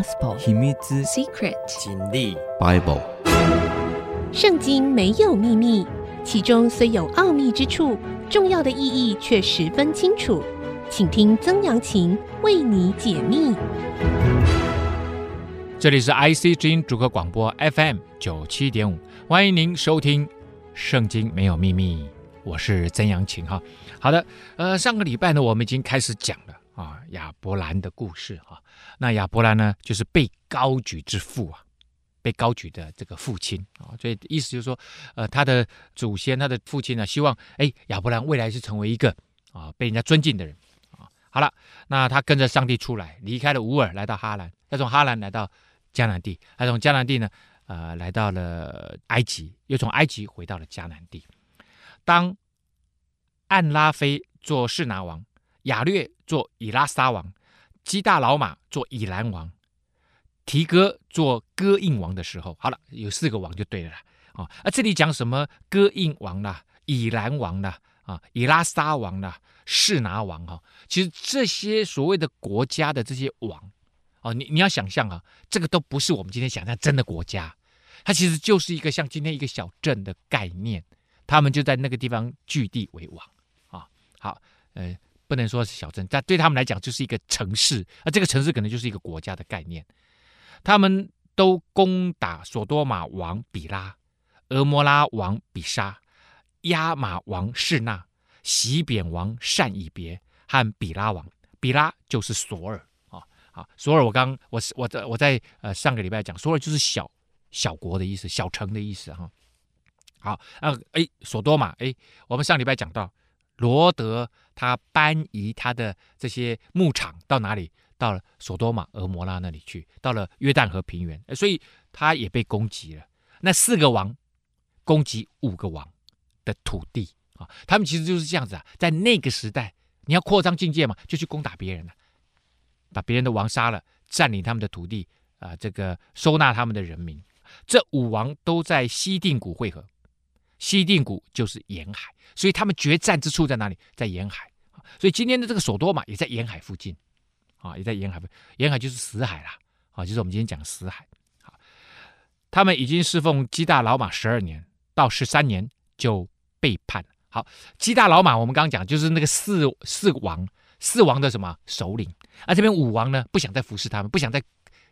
Gospel 秘密 Secret 真理 Bible 圣经没有秘密，其中虽有奥秘之处，重要的意义却十分清楚。请听曾阳晴为你解密。这里是 IC 之音主客广播 FM 九七点五，欢迎您收听《圣经没有秘密》，我是曾阳晴哈。好的，呃，上个礼拜呢，我们已经开始讲了。啊，亚伯兰的故事啊，那亚伯兰呢，就是被高举之父啊，被高举的这个父亲啊，所以意思就是说，呃，他的祖先，他的父亲呢，希望哎，亚伯兰未来是成为一个啊被人家尊敬的人啊。好了，那他跟着上帝出来，离开了乌尔，来到哈兰，再从哈兰来到迦南地，他从迦南地呢，呃，来到了埃及，又从埃及回到了迦南地。当暗拉菲做示拿王。亚略做以拉撒王，基大老马做以兰王，提哥做哥印王的时候，好了，有四个王就对了。啊，啊，这里讲什么哥印王啦，以兰王啦，啊，以拉撒王啦，示拿王哈，其实这些所谓的国家的这些王，哦，你你要想象啊，这个都不是我们今天想象真的国家，它其实就是一个像今天一个小镇的概念，他们就在那个地方据地为王啊。好，呃。不能说是小镇，但对他们来讲就是一个城市，啊这个城市可能就是一个国家的概念。他们都攻打所多玛王比拉、俄摩拉王比沙、亚玛王示拿、洗扁王善以别和比拉王。比拉就是索尔啊，好，索尔我刚我我在我在呃上个礼拜讲，索尔就是小小国的意思，小城的意思哈。好，啊，哎，所多玛，哎，我们上礼拜讲到。罗德他搬移他的这些牧场到哪里？到了所多玛、俄摩拉那里去，到了约旦河平原，所以他也被攻击了。那四个王攻击五个王的土地啊，他们其实就是这样子啊。在那个时代，你要扩张境界嘛，就去攻打别人了，把别人的王杀了，占领他们的土地啊，这个收纳他们的人民。这五王都在西定谷会合。西定谷就是沿海，所以他们决战之处在哪里？在沿海。所以今天的这个索多玛也在沿海附近，啊，也在沿海。沿海就是死海啦，啊，就是我们今天讲死海。好，他们已经侍奉基大老马十二年到十三年就背叛。好，基大老马我们刚刚讲就是那个四四王四王的什么首领，而这边五王呢，不想再服侍他们，不想再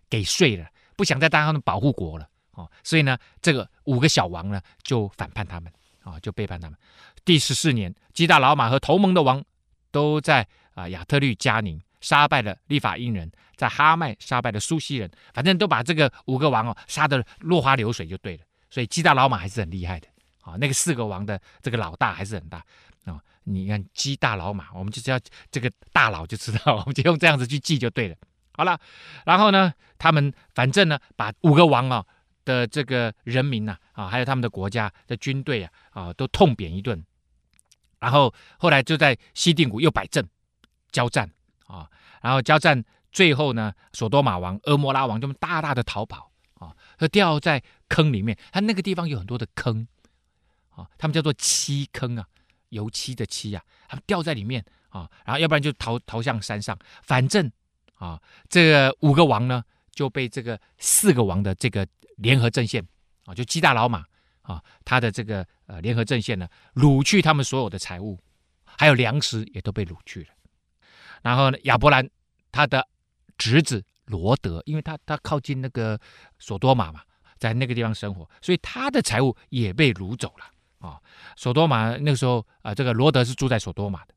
给税了，不想再当他们保护国了。哦，所以呢，这个五个小王呢就反叛他们，啊、就背叛他们。第十四年，基大老马和同盟的王都在啊亚特律加宁杀败了利法因人，在哈麦杀败了苏西人，反正都把这个五个王哦杀得落花流水就对了。所以基大老马还是很厉害的，啊、那个四个王的这个老大还是很大啊、你看基大老马，我们就知道这个大佬就知道，我们就用这样子去记就对了。好了，然后呢，他们反正呢把五个王啊。的这个人民呐，啊，还有他们的国家的军队啊，啊，都痛扁一顿。然后后来就在西定谷又摆阵交战啊，然后交战最后呢，所多玛王、俄摩拉王就大大的逃跑啊，他掉在坑里面。他那个地方有很多的坑啊，他们叫做漆坑啊，油漆的漆啊，他们掉在里面啊，然后要不然就逃逃向山上。反正啊，这个五个王呢就被这个四个王的这个。联合阵线啊，就基大老马啊，他的这个呃联合阵线呢，掳去他们所有的财物，还有粮食也都被掳去了。然后呢，亚伯兰他的侄子罗德，因为他他靠近那个所多玛嘛，在那个地方生活，所以他的财物也被掳走了啊。所多玛那个时候啊，这个罗德是住在所多玛的。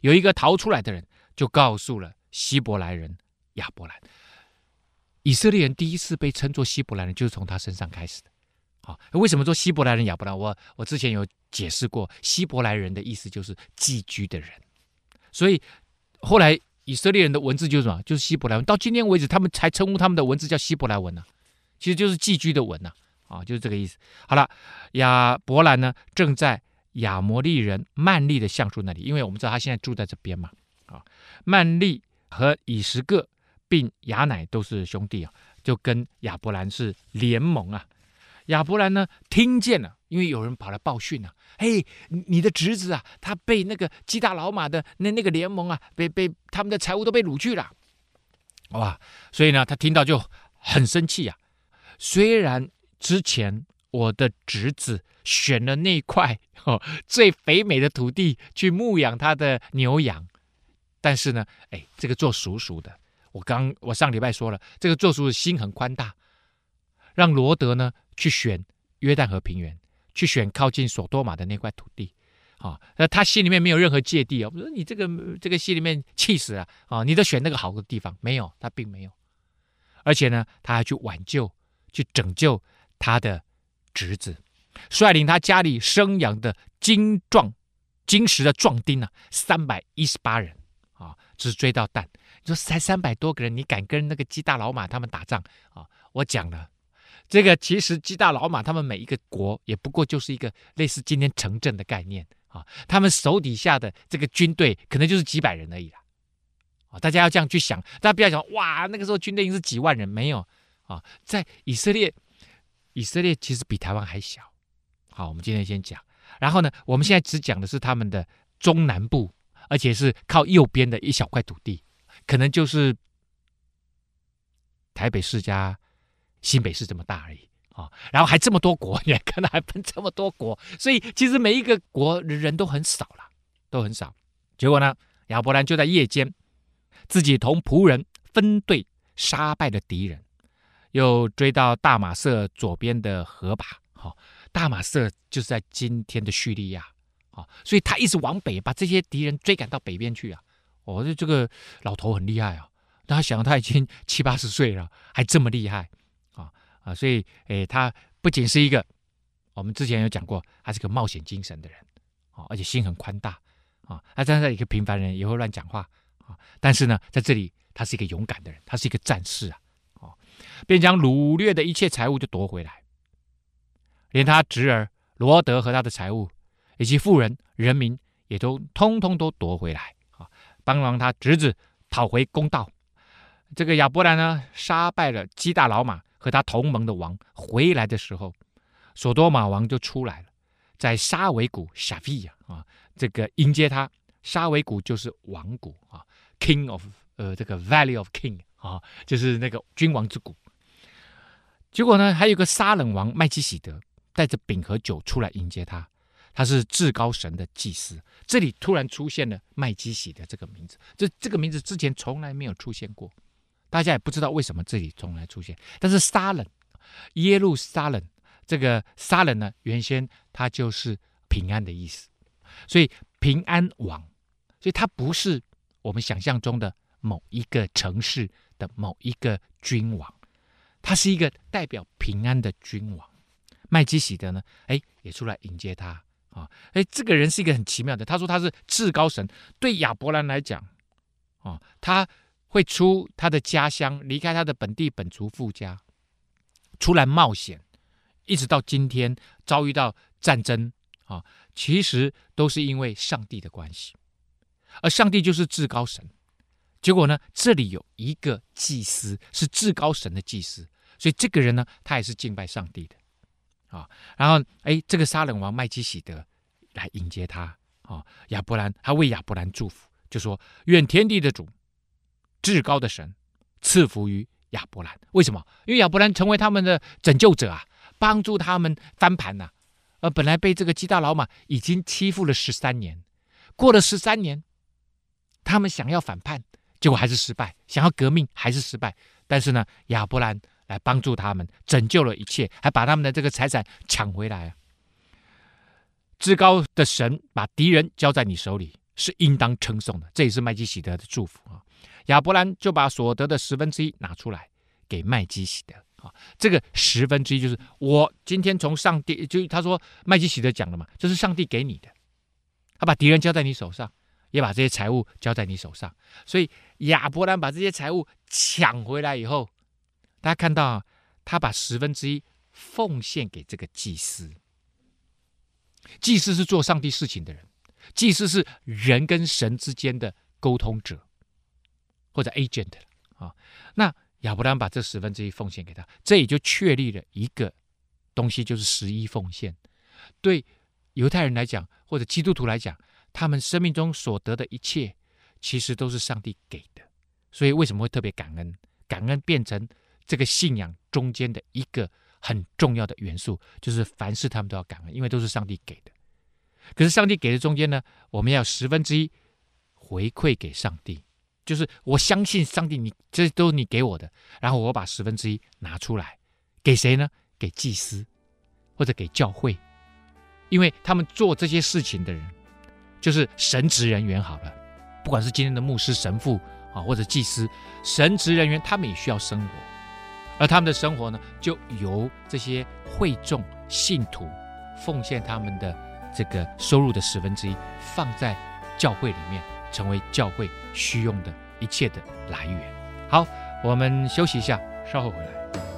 有一个逃出来的人，就告诉了希伯来人亚伯兰。以色列人第一次被称作希伯来人，就是从他身上开始的。好，为什么说希伯来人亚伯兰？我我之前有解释过，希伯来人的意思就是寄居的人。所以后来以色列人的文字就是什么？就是希伯来文。到今天为止，他们才称呼他们的文字叫希伯来文呢、其实就是寄居的文呐。啊，就是这个意思。好了，亚伯兰呢，正在亚摩利人曼利的橡树那里，因为我们知道他现在住在这边嘛。啊，曼利和以实各。并亚乃都是兄弟啊，就跟亚伯兰是联盟啊。亚伯兰呢，听见了，因为有人跑来报讯啊，嘿，你的侄子啊，他被那个基大老玛的那那个联盟啊，被被他们的财物都被掳去了。哇！所以呢，他听到就很生气呀、啊。虽然之前我的侄子选了那块哦最肥美的土地去牧养他的牛羊，但是呢，哎，这个做叔叔的，我刚我上礼拜说了，这个做叔叔心很宽大，让罗德呢去选约旦河平原，去选靠近索多玛的那块土地。啊，那他心里面没有任何芥蒂哦。我说你这个这个心里面气死了啊！你都选那个好的地方，没有，他并没有。而且呢，他还去挽救、去拯救他的侄子，率领他家里生养的精壮、精实的壮丁啊，三百一十八人啊，只追到但。你说才三百多个人，你敢跟那个基大老马他们打仗啊？我讲了，这个其实基大老马他们每一个国也不过就是一个类似今天城镇的概念。啊，他们手底下的这个军队可能就是几百人而已啦。啊，大家要这样去想，大家不要想哇，那个时候军队已经是几万人，没有啊，在以色列，以色列其实比台湾还小。好，我们今天先讲，然后呢，我们现在只讲的是他们的中南部，而且是靠右边的一小块土地，可能就是台北市加新北市这么大而已。啊，然后还这么多国，你看到还分这么多国，所以其实每一个国人都很少了，都很少。结果呢，亚伯兰就在夜间，自己同仆人分队杀败了敌人，又追到大马色左边的河坝。好，大马色就是在今天的叙利亚。啊，所以他一直往北，把这些敌人追赶到北边去啊。哦，这这个老头很厉害啊。他想他已经七八十岁了，还这么厉害。啊啊，所以，诶，他不仅是一个，我们之前有讲过，他是个冒险精神的人，啊，而且心很宽大，啊，他站在一个平凡人也会乱讲话，啊，但是呢，在这里他是一个勇敢的人，他是一个战士啊，哦，便将掳掠的一切财物就夺回来，连他侄儿罗德和他的财物，以及富人、人民也都通通都夺回来，帮忙他侄子讨回公道。这个亚伯兰呢，杀败了基大老马。和他同盟的王回来的时候，索多玛王就出来了，在沙维谷沙菲亚啊，这个迎接他。沙维谷就是王谷啊，King of 呃这个 Valley of King 啊，就是那个君王之谷。结果呢，还有个沙冷王麦基洗德带着饼和酒出来迎接他，他是至高神的祭司。这里突然出现了麦基洗德这个名字，这这个名字之前从来没有出现过。大家也不知道为什么这里从来出现，但是撒冷，耶路撒冷，这个撒冷呢，原先它就是平安的意思，所以平安王，所以他不是我们想象中的某一个城市的某一个君王，他是一个代表平安的君王。麦基洗德呢，哎，也出来迎接他啊，哎，这个人是一个很奇妙的，他说他是至高神，对亚伯兰来讲，啊，他。会出他的家乡，离开他的本地本族父家，出来冒险，一直到今天遭遇到战争啊，其实都是因为上帝的关系，而上帝就是至高神。结果呢，这里有一个祭司是至高神的祭司，所以这个人呢，他也是敬拜上帝的啊。然后，哎，这个杀人王麦基洗德来迎接他啊，亚伯兰他为亚伯兰祝福，就说：愿天地的主。至高的神赐福于亚伯兰，为什么？因为亚伯兰成为他们的拯救者啊，帮助他们翻盘呐、啊。而本来被这个基大老马已经欺负了十三年，过了十三年，他们想要反叛，结果还是失败；想要革命还是失败。但是呢，亚伯兰来帮助他们，拯救了一切，还把他们的这个财产抢回来啊。至高的神把敌人交在你手里，是应当称颂的。这也是麦基洗德的祝福啊。亚伯兰就把所得的十分之一拿出来给麦基洗德啊，这个十分之一就是我今天从上帝，就他说麦基洗德讲了嘛，这是上帝给你的，他把敌人交在你手上，也把这些财物交在你手上，所以亚伯兰把这些财物抢回来以后，大家看到，他把十分之一奉献给这个祭司，祭司是做上帝事情的人，祭司是人跟神之间的沟通者。或者 agent 啊，那亚伯兰把这十分之一奉献给他，这也就确立了一个东西，就是十一奉献。对犹太人来讲，或者基督徒来讲，他们生命中所得的一切，其实都是上帝给的，所以为什么会特别感恩？感恩变成这个信仰中间的一个很重要的元素，就是凡事他们都要感恩，因为都是上帝给的。可是上帝给的中间呢，我们要十分之一回馈给上帝，就是我相信上帝，你这都是你给我的，然后我把十分之一拿出来给谁呢？给祭司或者给教会，因为他们做这些事情的人就是神职人员。好了，不管是今天的牧师、神父啊，或者祭司，神职人员，他们也需要生活，而他们的生活呢，就由这些会众信徒奉献他们的。这个收入的十分之一放在教会里面，成为教会需用的一切的来源。好，我们休息一下，稍后回来。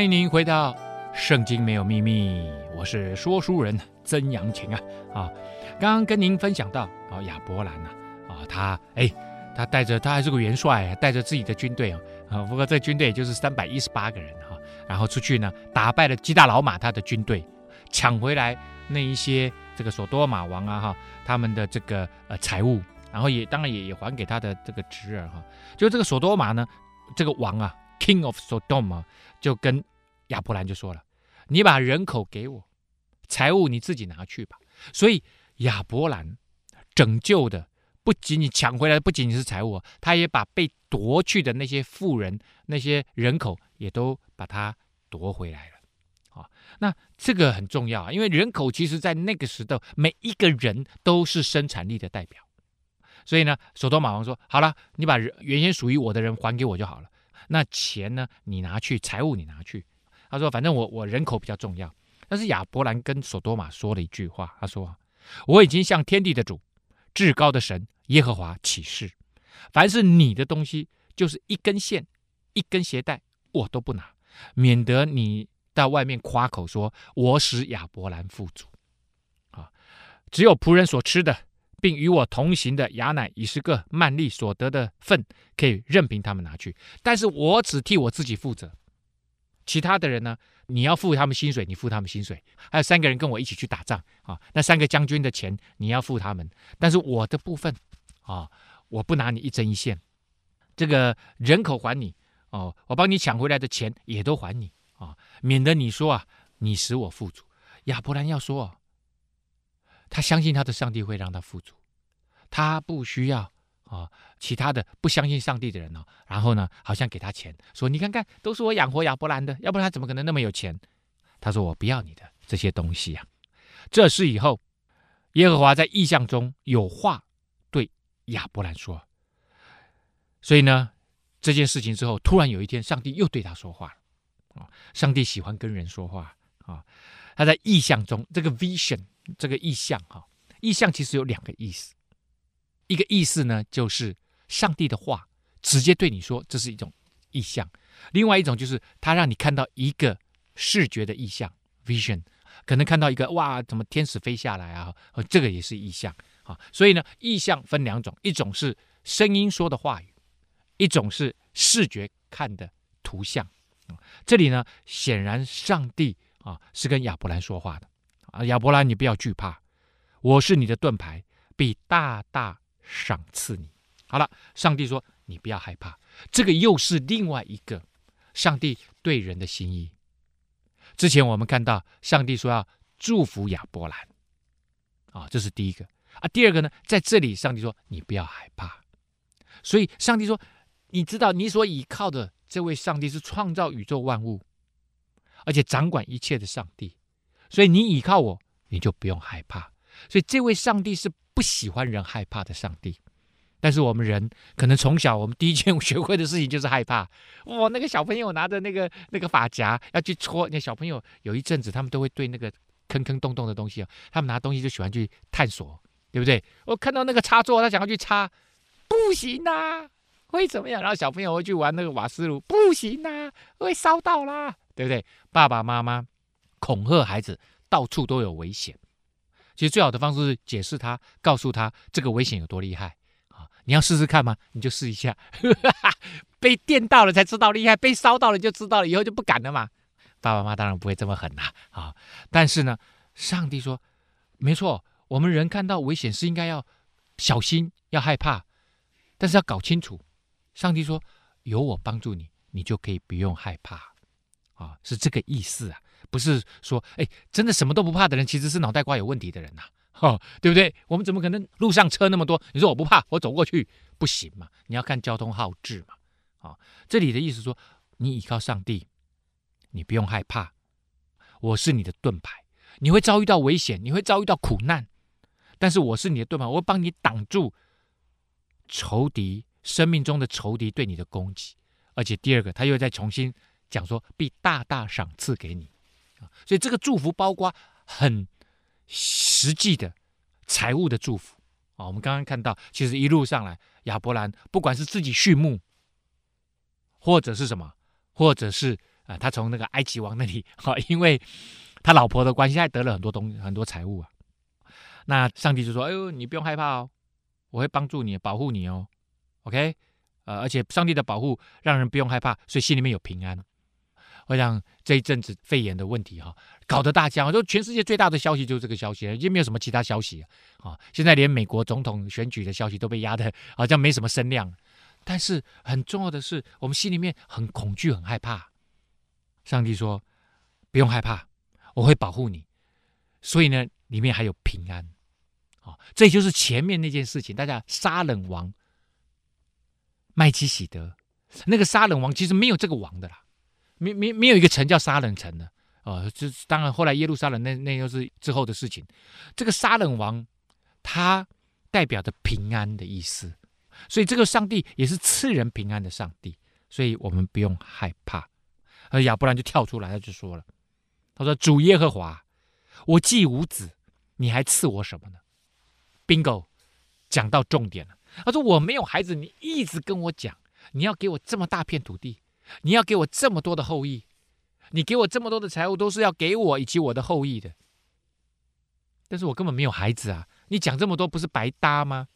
欢迎您回到《圣经没有秘密》，我是说书人曾阳晴啊啊！刚刚跟您分享到啊，亚伯兰呐啊，他哎，他带着他还是个元帅，带着自己的军队啊啊，不过这军队也就是三百一十八个人哈，然后出去呢，打败了基大老玛他的军队，抢回来那一些这个所多玛王啊哈他们的这个呃财物，然后也当然也也还给他的这个侄儿哈，就这个所多玛呢，这个王啊。King of Sodom 就跟亚伯兰就说了：“你把人口给我，财物你自己拿去吧。”所以亚伯兰拯救的不仅仅抢回来的不仅仅是财物，他也把被夺去的那些富人、那些人口也都把他夺回来了。啊，那这个很重要啊，因为人口其实在那个时代，每一个人都是生产力的代表。所以呢，所多玛王说：“好了，你把原先属于我的人还给我就好了。”那钱呢？你拿去，财物你拿去。他说：“反正我我人口比较重要。”但是亚伯兰跟所多玛说了一句话，他说：“我已经向天地的主、至高的神耶和华起誓，凡是你的东西，就是一根线、一根鞋带，我都不拿，免得你到外面夸口说我使亚伯兰富足。啊，只有仆人所吃的。”并与我同行的雅乃、以实各、曼利所得的份，可以任凭他们拿去，但是我只替我自己负责。其他的人呢？你要付他们薪水，你付他们薪水。还有三个人跟我一起去打仗啊，那三个将军的钱你要付他们，但是我的部分啊，我不拿你一针一线。这个人口还你哦，我帮你抢回来的钱也都还你啊，免得你说啊，你使我富足。亚伯兰要说。啊他相信他的上帝会让他富足，他不需要啊、其他的不相信上帝的人哦。然后呢，好像给他钱，说你看看，都是我养活亚伯兰的，要不然他怎么可能那么有钱？他说我不要你的这些东西呀、啊。这事以后，耶和华在异象中有话对亚伯兰说，所以呢，这件事情之后，突然有一天，上帝又对他说话了啊。上帝喜欢跟人说话啊。他在异象中这个 vision。这个意象哈，意象其实有两个意思，一个意思呢就是上帝的话直接对你说，这是一种意象；另外一种就是他让你看到一个视觉的意象 （vision），可能看到一个哇，怎么天使飞下来啊？这个也是意象啊。所以呢，意象分两种，一种是声音说的话语，一种是视觉看的图像。这里呢，显然上帝啊是跟亚伯兰说话的。啊，亚伯兰，你不要惧怕，我是你的盾牌，必大大赏赐你。好了，上帝说你不要害怕，这个又是另外一个上帝对人的心意。之前我们看到上帝说要祝福亚伯兰。啊，这是第一个啊。第二个呢，在这里上帝说你不要害怕，所以上帝说，你知道你所倚靠的这位上帝是创造宇宙万物，而且掌管一切的上帝，所以你倚靠我，你就不用害怕。所以这位上帝是不喜欢人害怕的上帝。但是我们人可能从小，我们第一件学会的事情就是害怕。哇，那个小朋友拿着那个那个发夹要去戳，那小朋友有一阵子，他们都会对那个坑坑洞洞的东西啊，他们拿东西就喜欢去探索，对不对？我看到那个插座，他想要去插，不行呐，会怎么样？然后小朋友会去玩那个瓦斯炉，不行呐，会烧到啦，对不对？爸爸妈妈恐吓孩子，到处都有危险。其实最好的方式是解释他，告诉他这个危险有多厉害啊。你要试试看吗？你就试一下，被电到了才知道厉害，被烧到了就知道了，以后就不敢了嘛。爸爸妈妈当然不会这么狠呐，啊！但是呢，上帝说，没错，我们人看到危险是应该要小心，要害怕，但是要搞清楚。上帝说，有我帮助你，你就可以不用害怕，啊，是这个意思啊，不是说，哎，真的什么都不怕的人，其实是脑袋瓜有问题的人呐。哦，对不对？我们怎么可能路上车那么多？你说我不怕，我走过去不行嘛？你要看交通号志嘛。啊、这里的意思说，你依靠上帝，你不用害怕，我是你的盾牌。你会遭遇到危险，你会遭遇到苦难，但是我是你的盾牌，我会帮你挡住仇敌生命中的仇敌对你的攻击。而且第二个，他又再重新讲说，必大大赏赐给你。所以这个祝福包括很。实际的财务的祝福啊，我们刚刚看到，其实一路上来，亚伯兰不管是自己畜牧，或者是什么，或者是啊，他从那个埃及王那里啊，因为他老婆的关系，还得了很多东，很多财物啊。那上帝就说：“哎呦，你不用害怕哦，我会帮助你，保护你哦。”OK，呃，而且上帝的保护让人不用害怕，所以心里面有平安。会让这一阵子肺炎的问题哈搞得大家，说全世界最大的消息就是这个消息，已经没有什么其他消息啊。现在连美国总统选举的消息都被压得好像没什么声量。但是很重要的是，我们心里面很恐惧、很害怕。上帝说：“不用害怕，我会保护你。”所以呢，里面还有平安。啊，这就是前面那件事情。大家沙冷王麦基洗德，那个沙冷王其实没有这个王的啦。没没没有一个城叫杀人城的哦，这当然后来耶路撒冷那那又是之后的事情。这个杀人王，他代表着平安的意思，所以这个上帝也是赐人平安的上帝，所以我们不用害怕。而亚伯兰就跳出来，他就说了：“他说主耶和华，我既无子，你还赐我什么呢？”Bingo，讲到重点了。他说：“我没有孩子，你一直跟我讲，你要给我这么大片土地。”你要给我这么多的后裔，你给我这么多的财物，都是要给我以及我的后裔的。但是我根本没有孩子啊！你讲这么多不是白搭吗？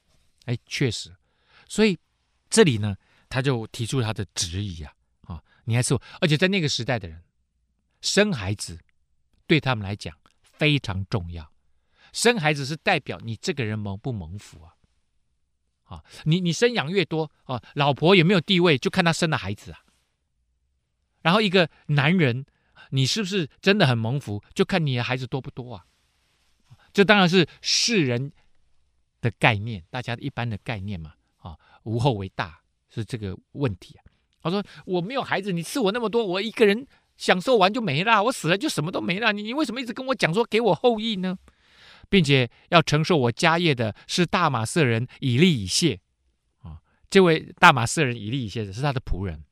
哎，确实。所以这里呢，他就提出他的质疑啊！啊，你还是，而且在那个时代的人，生孩子对他们来讲非常重要。生孩子是代表你这个人蒙不蒙福啊！啊，你你生养越多啊，老婆有没有地位，就看他生的孩子啊。然后一个男人，你是不是真的很蒙福？就看你的孩子多不多啊？这当然是世人的概念，大家一般的概念嘛。啊，无后为大是这个问题啊。他说我没有孩子，你赐我那么多，我一个人享受完就没了，我死了就什么都没了。你你为什么一直跟我讲说给我后裔呢？并且要承受我家业的是大马色人以利以谢啊，这位大马色人以利以谢是他的仆人。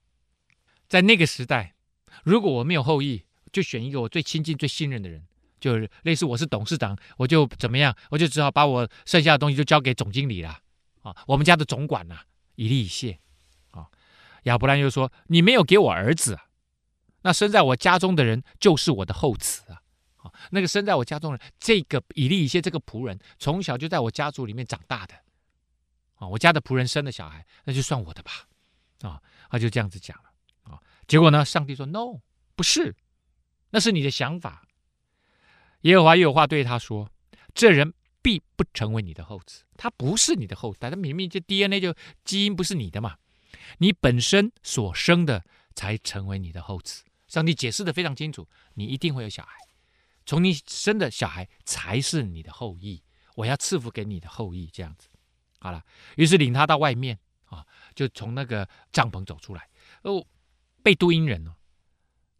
在那个时代，如果我没有后裔，就选一个我最亲近、最信任的人，就是类似我是董事长，我就怎么样，我就只好把我剩下的东西就交给总经理了啊，我们家的总管呐，以利以谢啊。亚伯兰又说：“你没有给我儿子，那生在我家中的人就是我的后嗣啊。啊，那个生在我家中的人，这个以利以谢这个仆人，从小就在我家族里面长大的啊，我家的仆人生的小孩，那就算我的吧。啊，他就这样子讲了。”结果呢？上帝说：“No，不是，那是你的想法。”耶和华又有话对他说：“这人必不成为你的后子，他不是你的后代，他明明就 DNA 就基因不是你的嘛，你本身所生的才成为你的后子。”上帝解释得非常清楚：“你一定会有小孩，从你生的小孩才是你的后裔，我要赐福给你的后裔。这样子，好了，于是领他到外面啊，就从那个帐篷走出来。哦，贝都因人哦，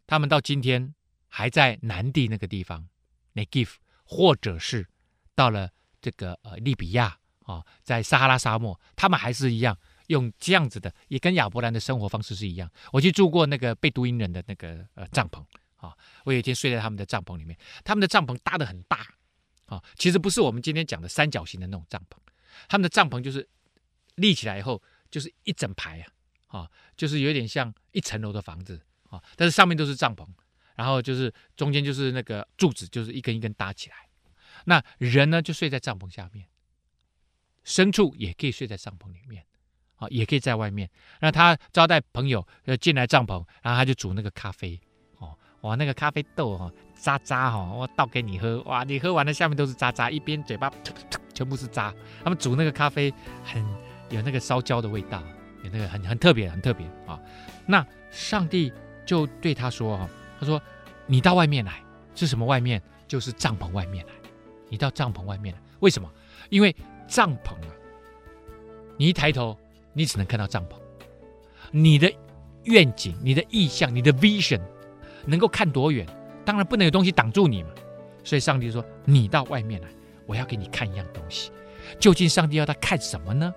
他们到今天还在南地那个地方 n e g i f 或者是到了这个呃利比亚啊，在撒哈拉沙漠，他们还是一样用这样子的，也跟亚伯兰的生活方式是一样。我去住过那个贝都因人的那个呃帐篷啊，我有一天睡在他们的帐篷里面，他们的帐篷搭的很大啊，其实不是我们今天讲的三角形的那种帐篷，他们的帐篷就是立起来以后就是一整排啊。啊，就是有点像一层楼的房子啊，但是上面都是帐篷，然后就是中间就是那个柱子，就是一根一根搭起来。那人呢就睡在帐篷下面，牲畜也可以睡在帐篷里面，啊，也可以在外面。那他招待朋友要进来帐篷，然后他就煮那个咖啡，哦，哇，那个咖啡豆哈渣渣哈，我倒给你喝，哇，你喝完了下面都是渣渣，一边嘴巴吐吐全部是渣。他们煮那个咖啡很有那个烧焦的味道。那个很很特别，很特别啊！那上帝就对他说：“哈，他说你到外面来，是什么外面？就是帐篷外面来。你到帐篷外面来，为什么？因为帐篷啊，你一抬头，你只能看到帐篷。你的愿景、你的意向、你的 vision 能够看多远？当然不能有东西挡住你嘛。所以上帝说：你到外面来，我要给你看一样东西。究竟上帝要他看什么呢？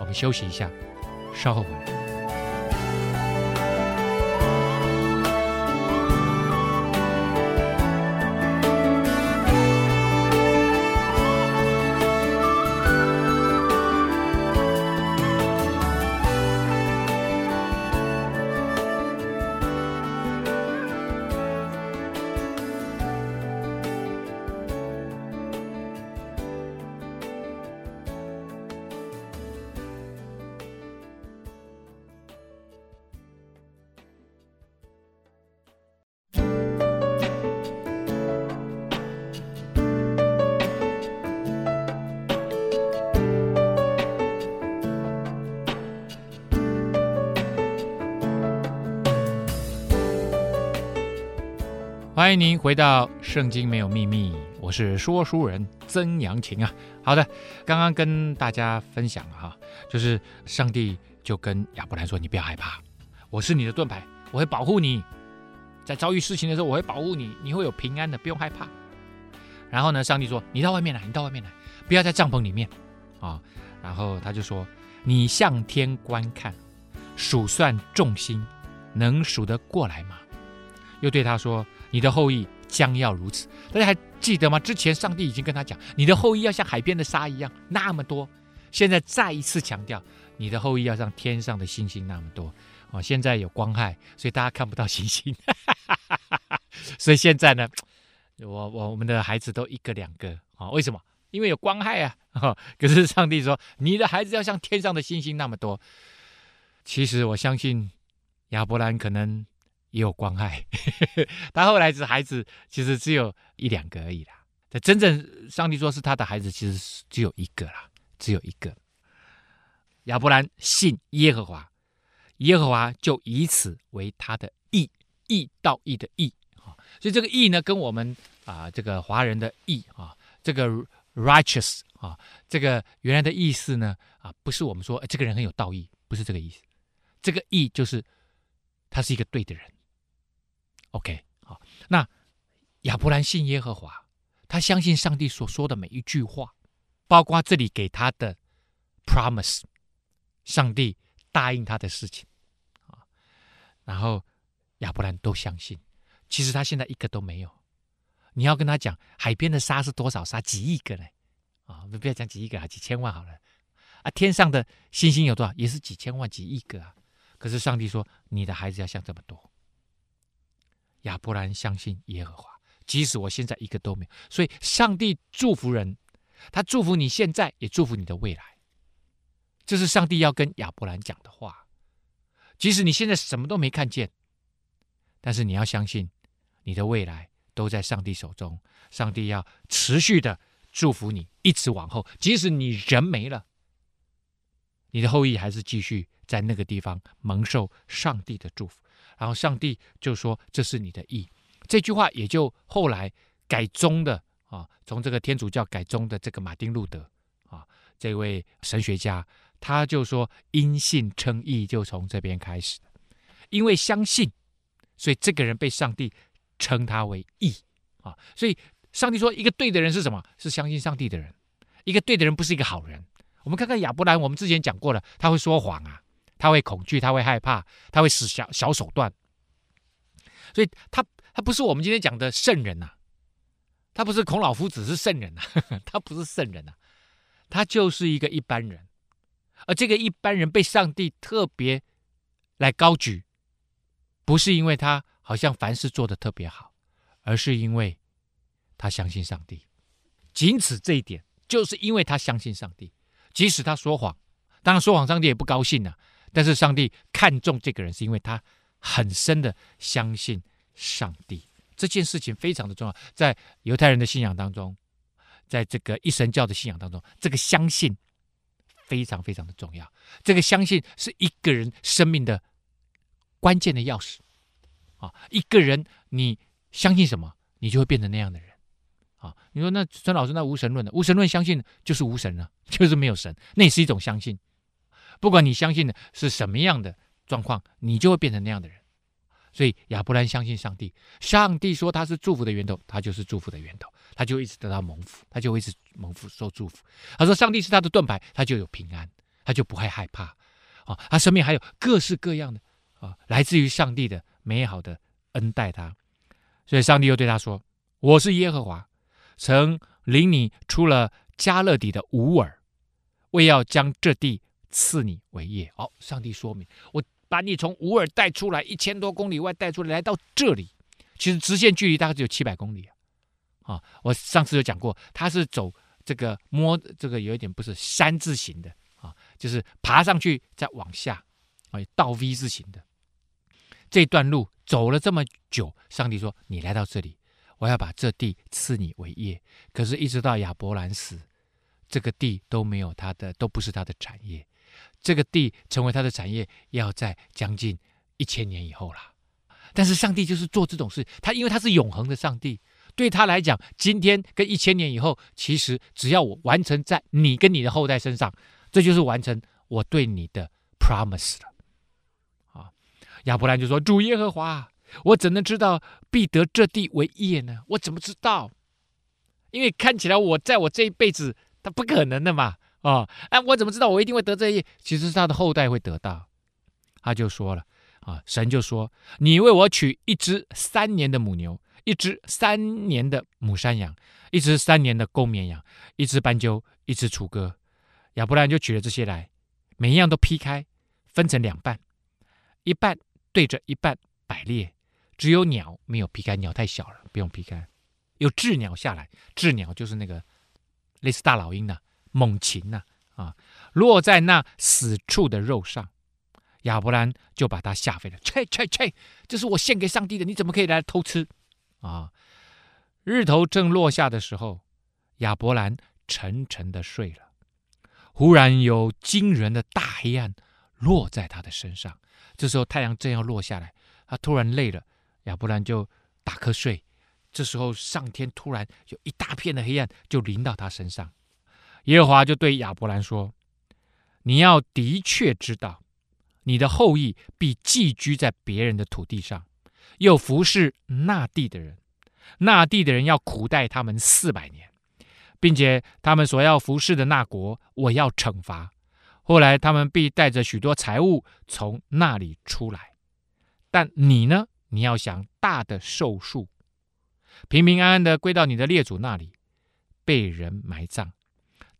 我们休息一下。”稍后回来。欢迎您回到《圣经没有秘密》，我是说书人曾阳晴啊。好的，刚刚跟大家分享了哈，就是上帝就跟亚伯兰说：“你不要害怕，我是你的盾牌，我会保护你，在遭遇事情的时候，我会保护你，你会有平安的，不用害怕。”然后呢，上帝说：“你到外面来，你到外面来，不要在帐篷里面啊。”然后他就说：“你向天观看，数算众星，能数得过来吗？”又对他说。你的后裔将要如此，大家还记得吗？之前上帝已经跟他讲，你的后裔要像海边的沙一样那么多。现在再一次强调，你的后裔要像天上的星星那么多。哦，现在有光害，所以大家看不到星星。所以现在呢，我我我们的孩子都一个两个啊？为什么？因为有光害啊。可是上帝说，你的孩子要像天上的星星那么多。其实我相信亚伯兰可能。也有关爱，他后来的孩子其实只有一两个而已啦。这真正上帝说是他的孩子，其实只有一个啦，只有一个。亚伯兰信耶和华，耶和华就以此为他的义，义道义的义啊。所以这个义呢，跟我们啊这个华人的义啊，这个 righteous 啊，这个原来的意思呢啊，不是我们说这个人很有道义，不是这个意思。这个义就是他是一个对的人。OK，好，那亚伯兰信耶和华，他相信上帝所说的每一句话，包括这里给他的 promise，上帝答应他的事情啊，然后亚伯兰都相信。其实他现在一个都没有，你要跟他讲海边的沙是多少沙？几亿个呢？啊，不要讲几亿个啊，几千万好了。啊，天上的星星有多少？也是几千万、几亿个啊。可是上帝说，你的孩子要像这么多。亚伯兰相信耶和华，即使我现在一个都没有，所以上帝祝福人，他祝福你现在，也祝福你的未来。这是上帝要跟亚伯兰讲的话。即使你现在什么都没看见，但是你要相信，你的未来都在上帝手中。上帝要持续的祝福你，一直往后。即使你人没了，你的后裔还是继续在那个地方蒙受上帝的祝福。然后上帝就说：“这是你的义。”这句话也就后来改宗的啊，从这个天主教改宗的这个马丁路德啊，这位神学家，他就说因信称义就从这边开始，因为相信，所以这个人被上帝称他为义啊。所以上帝说，一个对的人是什么？是相信上帝的人。一个对的人不是一个好人。我们看看亚伯兰，我们之前讲过了，他会说谎啊，他会恐惧，他会害怕，他会使小小手段。所以他他不是我们今天讲的圣人呐、他不是孔老夫子是圣人呐，他不是圣人呐、他就是一个一般人。而这个一般人被上帝特别来高举，不是因为他好像凡事做得特别好，而是因为他相信上帝。仅此这一点，就是因为他相信上帝，即使他说谎，当然说谎，上帝也不高兴呐、但是上帝看重这个人，是因为他很深的相信上帝。这件事情非常的重要，在犹太人的信仰当中，在这个一神教的信仰当中，这个相信。非常非常的重要，这个相信是一个人生命的关键的钥匙啊！一个人你相信什么，你就会变成那样的人啊！你说那孙老师那无神论的无神论相信就是无神了，就是没有神，那也是一种相信。不管你相信的是什么样的状况，你就会变成那样的人。所以亚伯兰相信上帝，上帝说他是祝福的源头，他就是祝福的源头，他就一直得到蒙福，他就一直蒙福受祝福。他说上帝是他的盾牌，他就有平安，他就不会害怕啊。他身边还有各式各样的啊，来自于上帝的美好的恩待他。所以上帝又对他说：“我是耶和华，曾领你出了加勒底的乌尔，为要将这地赐你为业。”哦，上帝说明我。把你从乌尔带出来，一千多公里外带出来，来到这里，其实直线距离大概只有七百公里啊！啊，我上次有讲过，他是走这个摸这个有一点不是山字形的啊，就是爬上去再往下啊，倒 V 字形的。这段路走了这么久，上帝说：“你来到这里，我要把这地赐你为业。”可是，一直到亚伯兰死，这个地都没有他的，都不是他的产业。这个地成为他的产业，要在将近一千年以后了。但是上帝就是做这种事，他因为他是永恒的上帝，对他来讲，今天跟一千年以后，其实只要我完成在你跟你的后代身上，这就是完成我对你的 promise 了。啊，亚伯兰就说：“主耶和华，我怎能知道必得这地为业呢？我怎么知道？因为看起来我在我这一辈子，他不可能的嘛。”哦，哎，我怎么知道我一定会得这业？其实是他的后代会得到。他就说了，啊，神就说：“你为我取一只三年的母牛，一只三年的母山羊，一只三年的公绵羊，一只斑鸠，一只雏鸽。”亚伯兰就取了这些来，每一样都劈开，分成两半，一半对着一半摆列。只有鸟没有劈开，鸟太小了，不用劈开。有雉鸟下来，雉鸟就是那个类似大老鹰的、猛禽呐，啊，落在那死处的肉上，亚伯兰就把它吓飞了。切切切，这是我献给上帝的，你怎么可以来偷吃？啊！日头正落下的时候，亚伯兰沉沉的睡了。忽然有惊人的大黑暗落在他的身上。这时候太阳正要落下来，他突然累了，亚伯兰就打瞌睡。这时候上天突然有一大片的黑暗就临到他身上。耶和华就对亚伯兰说：“你要的确知道，你的后裔必寄居在别人的土地上，又服侍那地的人。那地的人要苦待他们四百年，并且他们所要服侍的那国，我要惩罚。后来他们必带着许多财物从那里出来。但你呢？你要想大的寿数，平平安安的归到你的列祖那里，被人埋葬。”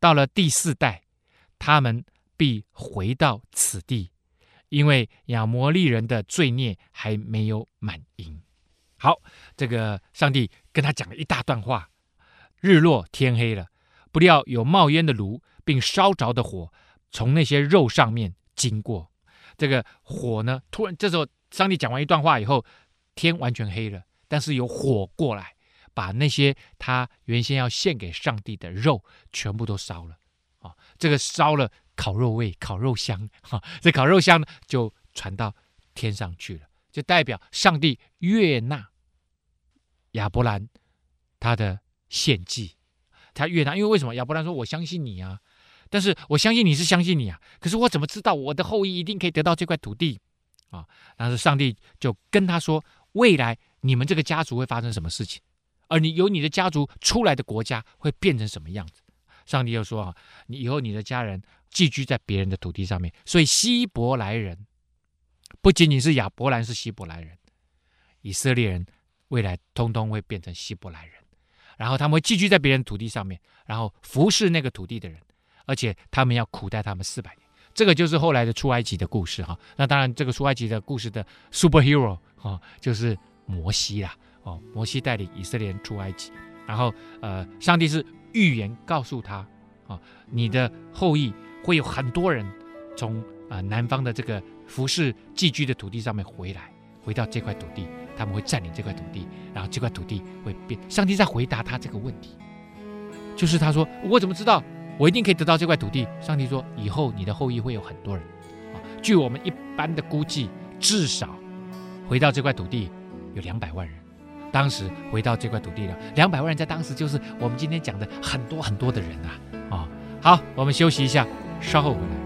到了第四代，他们必回到此地，因为亚摩利人的罪孽还没有满盈。好，这个上帝跟他讲了一大段话。日落天黑了，不料有冒烟的炉，并烧着的火从那些肉上面经过。这个火呢，突然这时候上帝讲完一段话以后，天完全黑了，但是有火过来。把那些他原先要献给上帝的肉全部都烧了，啊，这个烧了烤肉味、烤肉香，哈，这烤肉香呢就传到天上去了，就代表上帝悦纳亚伯兰他的献祭。他悦纳，因为为什么？亚伯兰说：“我相信你啊，但是我相信你是相信你啊，可是我怎么知道我的后裔一定可以得到这块土地啊？”但是上帝就跟他说：“未来你们这个家族会发生什么事情？而你由你的家族出来的国家会变成什么样子？”上帝又说：“啊，你以后你的家人寄居在别人的土地上面，所以希伯来人不仅仅是亚伯兰是希伯来人，以色列人未来通通会变成希伯来人。”然后他们会寄居在别人土地上面，然后服侍那个土地的人，而且他们要苦待他们四百年。这个就是后来的出埃及的故事哈。那当然，这个出埃及的故事的 superhero 啊，就是摩西啦。哦，摩西带领以色列人出埃及，然后呃，上帝是预言告诉他啊，你的后裔会有很多人从啊南方的这个服侍寄居的土地上面回来，回到这块土地。他们会占领这块土地，然后这块土地会变。上帝在回答他这个问题，就是他说：“我怎么知道我一定可以得到这块土地？”上帝说：“以后你的后裔会有很多人啊，据我们一般的估计，至少回到这块土地有两百万人。当时回到这块土地了，两百万人在当时就是我们今天讲的很多很多的人啊啊！好，我们休息一下，稍后回来。”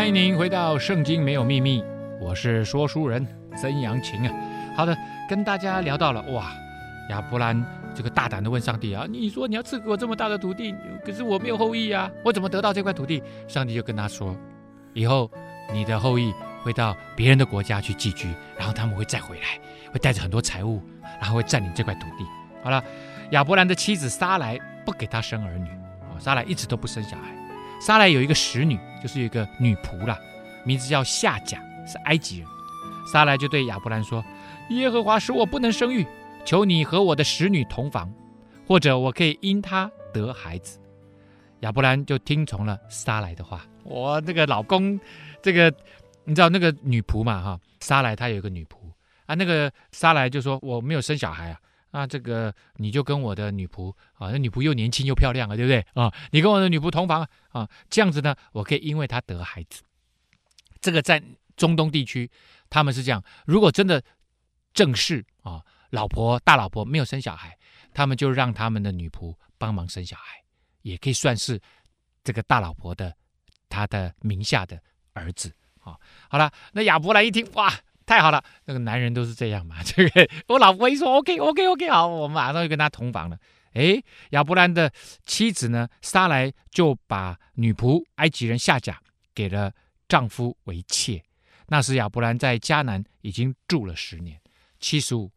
欢迎您回到《圣经没有秘密》，我是说书人曾阳晴啊。好的，跟大家聊到了哇，亚伯兰这个大胆的问上帝啊，你说你要赐给我这么大的土地，可是我没有后裔啊，我怎么得到这块土地？上帝就跟他说，以后你的后裔会到别人的国家去寄居，然后他们会再回来，会带着很多财物，然后会占领这块土地。好了，亚伯兰的妻子撒莱不给他生儿女，撒莱一直都不生小孩。撒莱有一个使女，就是有一个女仆啦，名字叫夏甲，是埃及人。撒莱就对亚伯兰说：“耶和华使我不能生育，求你和我的使女同房，或者我可以因她得孩子。”亚伯兰就听从了撒莱的话。我这个老公，这个你知道那个女仆嘛？哈，撒莱她有一个女仆啊，那个撒莱就说：“我没有生小孩啊。”那这个你就跟我的女仆啊，那女仆又年轻又漂亮啊，对不对啊？你跟我的女仆同房啊，这样子呢，我可以因为她得孩子。这个在中东地区，他们是这样：如果真的正室啊，老婆大老婆没有生小孩，他们就让他们的女仆帮忙生小孩，也可以算是这个大老婆的他的名下的儿子啊。好了，那亚伯兰一听哇。太好了，那个男人都是这样嘛。这个我老婆一说 OK OK OK 好，我马上就跟他同房了。哎，亚伯兰的妻子呢，撒莱就把女仆埃及人夏甲给了丈夫为妾。那时亚伯兰在迦南已经住了十年，七十五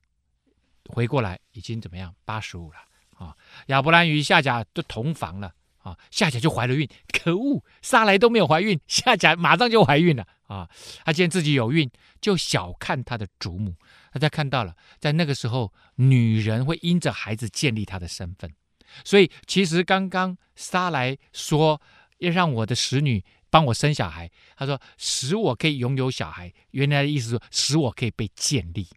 回过来已经怎么样？八十五了啊。亚伯兰与夏甲都同房了啊，夏甲就怀了孕。可恶，撒莱都没有怀孕，夏甲马上就怀孕了。啊，他见自己有孕，就小看他的主母。大家看到了，在那个时候，女人会因着孩子建立她的身份。所以，其实刚刚撒莱说要让我的使女帮我生小孩，他说使我可以拥有小孩。原来的意思说，使我可以被建立，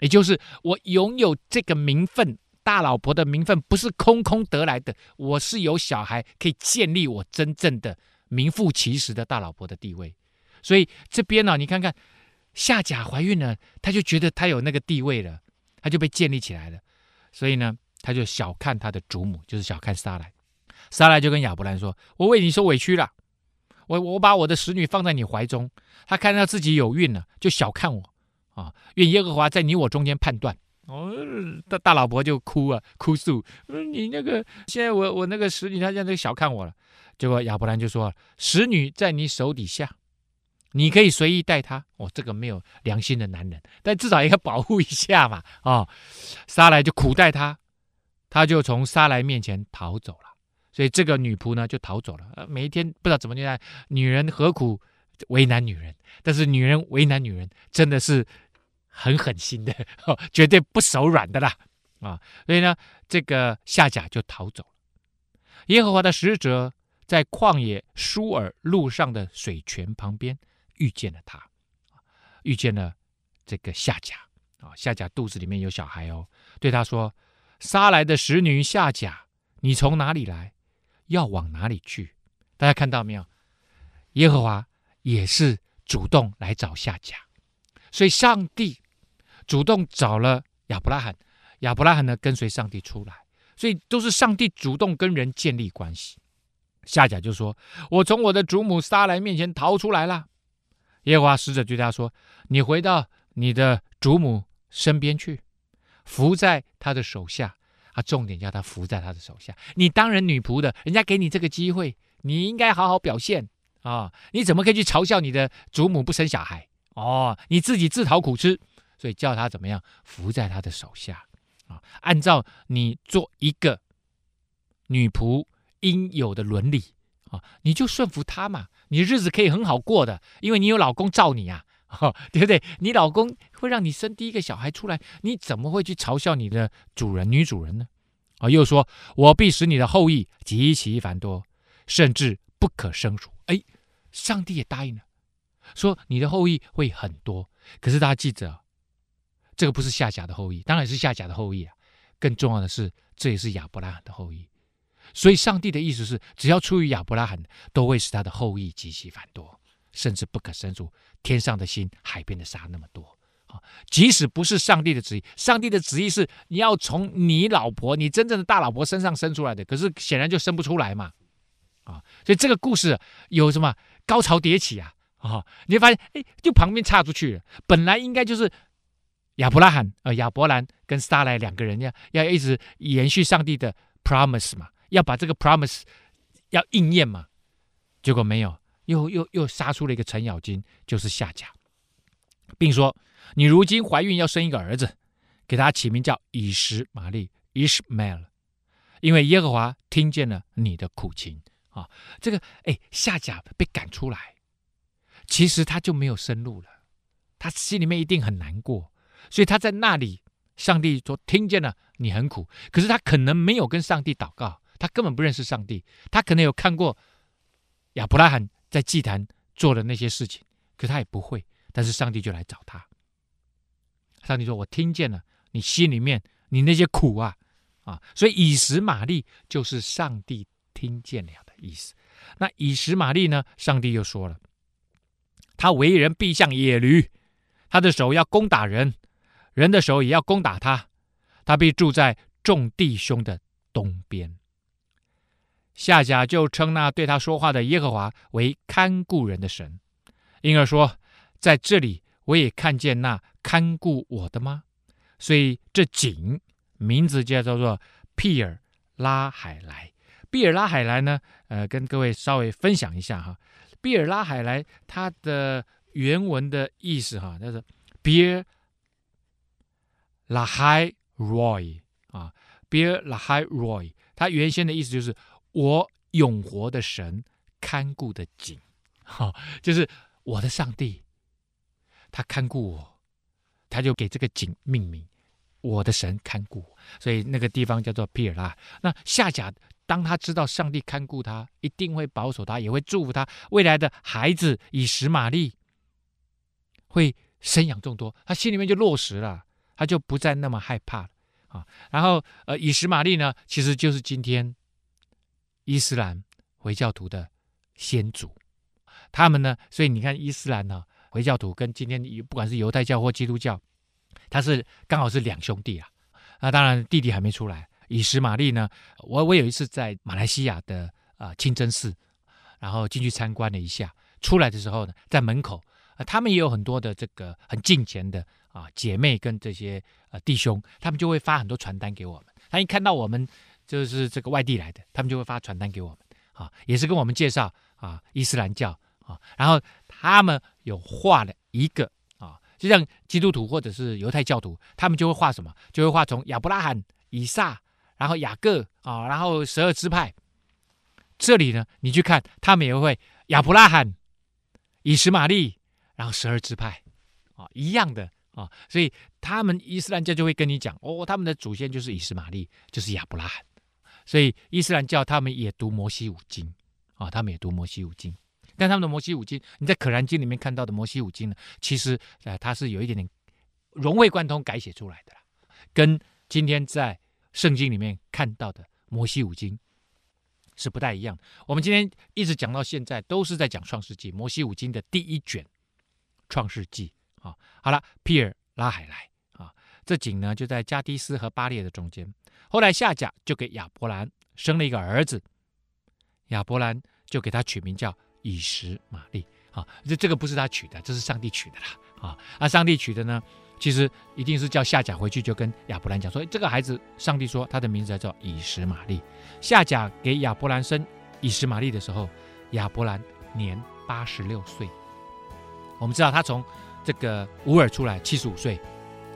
也就是我拥有这个名分，大老婆的名分不是空空得来的，我是有小孩可以建立我真正的名副其实的大老婆的地位。所以这边呢、你看看夏甲怀孕了，他就觉得他有那个地位了，他就被建立起来了。所以呢，他就小看他的主母，就是小看撒莱。撒莱就跟亚伯兰说：“我为你受委屈了，我我把我的使女放在你怀中，他看到自己有孕了，就小看我啊，愿耶和华在你我中间判断。哦，大大老婆就哭啊，哭诉，你那个现在我我那个使女，她现在小看我了。结果亚伯兰就说：“使女在你手底下，你可以随意待她。”哦，这个没有良心的男人，但至少也要保护一下嘛。啊、哦，撒莱就苦待他，他就从撒莱面前逃走了。所以这个女仆呢就逃走了。每一天不知道怎么虐待，女人何苦为难女人？但是女人为难女人，真的是。很狠心的，绝对不手软的啦，啊，所以呢，这个夏甲就逃走了。耶和华的使者在旷野舒尔路上的水泉旁边遇见了他，遇见了这个夏甲啊，夏甲肚子里面有小孩哦，对他说：“杀来的使女夏甲，你从哪里来？要往哪里去？”大家看到没有？耶和华也是主动来找夏甲，所以上帝。主动找了亚伯拉罕，亚伯拉罕呢跟随上帝出来，所以都是上帝主动跟人建立关系。夏甲就说：“我从我的祖母撒莱面前逃出来了。”耶和华使者对他说：“你回到你的祖母身边去，伏在他的手下。啊，重点叫他伏在他的手下。你当人女仆的，人家给你这个机会，你应该好好表现啊！你怎么可以去嘲笑你的祖母不生小孩？哦，你自己自讨苦吃。”所以叫他怎么样伏在他的手下啊？按照你做一个女仆应有的伦理啊，你就顺服他嘛，你日子可以很好过的，因为你有老公罩你啊，对不对？你老公会让你生第一个小孩出来，你怎么会去嘲笑你的主人、女主人呢？啊，又说我必使你的后裔极其繁多，甚至不可胜数。哎，上帝也答应了，说你的后裔会很多。可是大家记着。这个不是夏甲的后裔，当然是夏甲的后裔啊。更重要的是，这也是亚伯拉罕的后裔。所以，上帝的意思是，只要出于亚伯拉罕，都会使他的后裔极其繁多，甚至不可胜数。天上的星，海边的沙那么多啊！即使不是上帝的旨意，上帝的旨意是你要从你老婆，你真正的大老婆身上生出来的，可是显然就生不出来嘛啊！所以这个故事有什么高潮迭起啊？啊，你会发现，哎，就旁边岔出去了，本来应该就是。亚伯拉罕，呃，亚伯兰跟撒莱两个人要要一直延续上帝的 promise 嘛，要把这个 promise 要应验嘛，结果没有，又又又杀出了一个程咬金，就是夏甲，并说：“你如今怀孕要生一个儿子，给他起名叫以实玛利 Ishmael，因为耶和华听见了你的苦情啊。”这个哎，夏甲被赶出来，其实他就没有生路了，他心里面一定很难过。所以他在那里，上帝说听见了你很苦，可是他可能没有跟上帝祷告，他根本不认识上帝，他可能有看过亚伯拉罕在祭坛做的那些事情，可他也不会。但是上帝就来找他，上帝说：“我听见了你心里面你那些苦啊啊！”所以以实玛利就是上帝听见了的意思。那以实玛利呢？上帝又说了，他为人必像野驴，他的手要攻打人。人的手也要攻打他，他必住在众弟兄的东边。夏甲就称那对他说话的耶和华为看顾人的神，因而说：“在这里我也看见那看顾我的吗？”所以这井名字就叫做皮尔拉海莱。毗尔拉海莱呢，呃，跟各位稍微分享一下哈。毗尔拉海莱它的原文的意思哈，叫做 beer。拉海 Roy 啊，Beer 拉海 Roy，他原先的意思就是我永活的神看顾的井，哈、就是我的上帝，他看顾我，他就给这个井命名，我的神看顾我，所以那个地方叫做毗尔拉。那夏甲当他知道上帝看顾他，一定会保守他，也会祝福他未来的孩子以实玛利会生养众多，他心里面就落实了。他就不再那么害怕了啊。然后，呃，以实玛利呢，其实就是今天伊斯兰回教徒的先祖。他们呢，所以你看，伊斯兰呢，回教徒跟今天不管是犹太教或基督教，他是刚好是两兄弟啊。那当然，弟弟还没出来。以实玛利呢，我我有一次在马来西亚的啊、呃、清真寺，然后进去参观了一下，出来的时候呢，在门口啊、呃，他们也有很多的这个很敬虔的。啊姐妹跟这些呃弟兄，他们就会发很多传单给我们。他一看到我们就是这个外地来的，他们就会发传单给我们，啊，也是跟我们介绍啊伊斯兰教啊，然后他们有画了一个啊，就像基督徒或者是犹太教徒，他们就会画什么？就会画从亚伯拉罕、以撒，然后雅各啊，然后十二支派。这里呢，你去看，他们也会亚伯拉罕、以实玛利，然后十二支派，啊，一样的啊，所以他们伊斯兰教就会跟你讲，哦，他们的祖先就是以斯玛利，就是亚伯拉罕，所以伊斯兰教他们也读摩西五经，啊，他们也读摩西五经，但他们的摩西五经，你在可兰经里面看到的摩西五经呢，其实呃，它是有一点点融会贯通改写出来的啦，跟今天在圣经里面看到的摩西五经。是不太一样。我们今天一直讲到现在，都是在讲《创世纪》摩西五经的第一卷《创世纪》啊。好了，皮尔拉海莱啊，这井呢就在加迪斯和巴列的中间。后来夏甲就给亚伯兰生了一个儿子，亚伯兰就给他取名叫以实玛利啊。这这个不是他取的，这是上帝取的啦啊。那上帝取的呢？其实一定是叫夏甲回去，就跟亚伯兰讲说：“这个孩子，上帝说他的名字叫以实玛利。”夏甲给亚伯兰生以实玛利的时候，亚伯兰年八十六岁。我们知道他从这个乌尔出来七十五岁，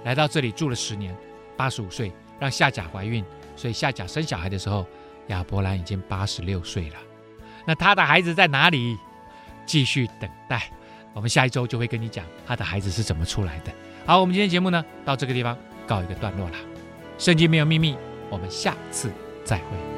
来到这里住了十年，八十五岁，让夏甲怀孕，所以夏甲生小孩的时候，亚伯兰已经八十六岁了。那他的孩子在哪里？继续等待，我们下一周就会跟你讲他的孩子是怎么出来的。好，我们今天节目呢，到这个地方告一个段落了。圣经没有秘密，我们下次再会。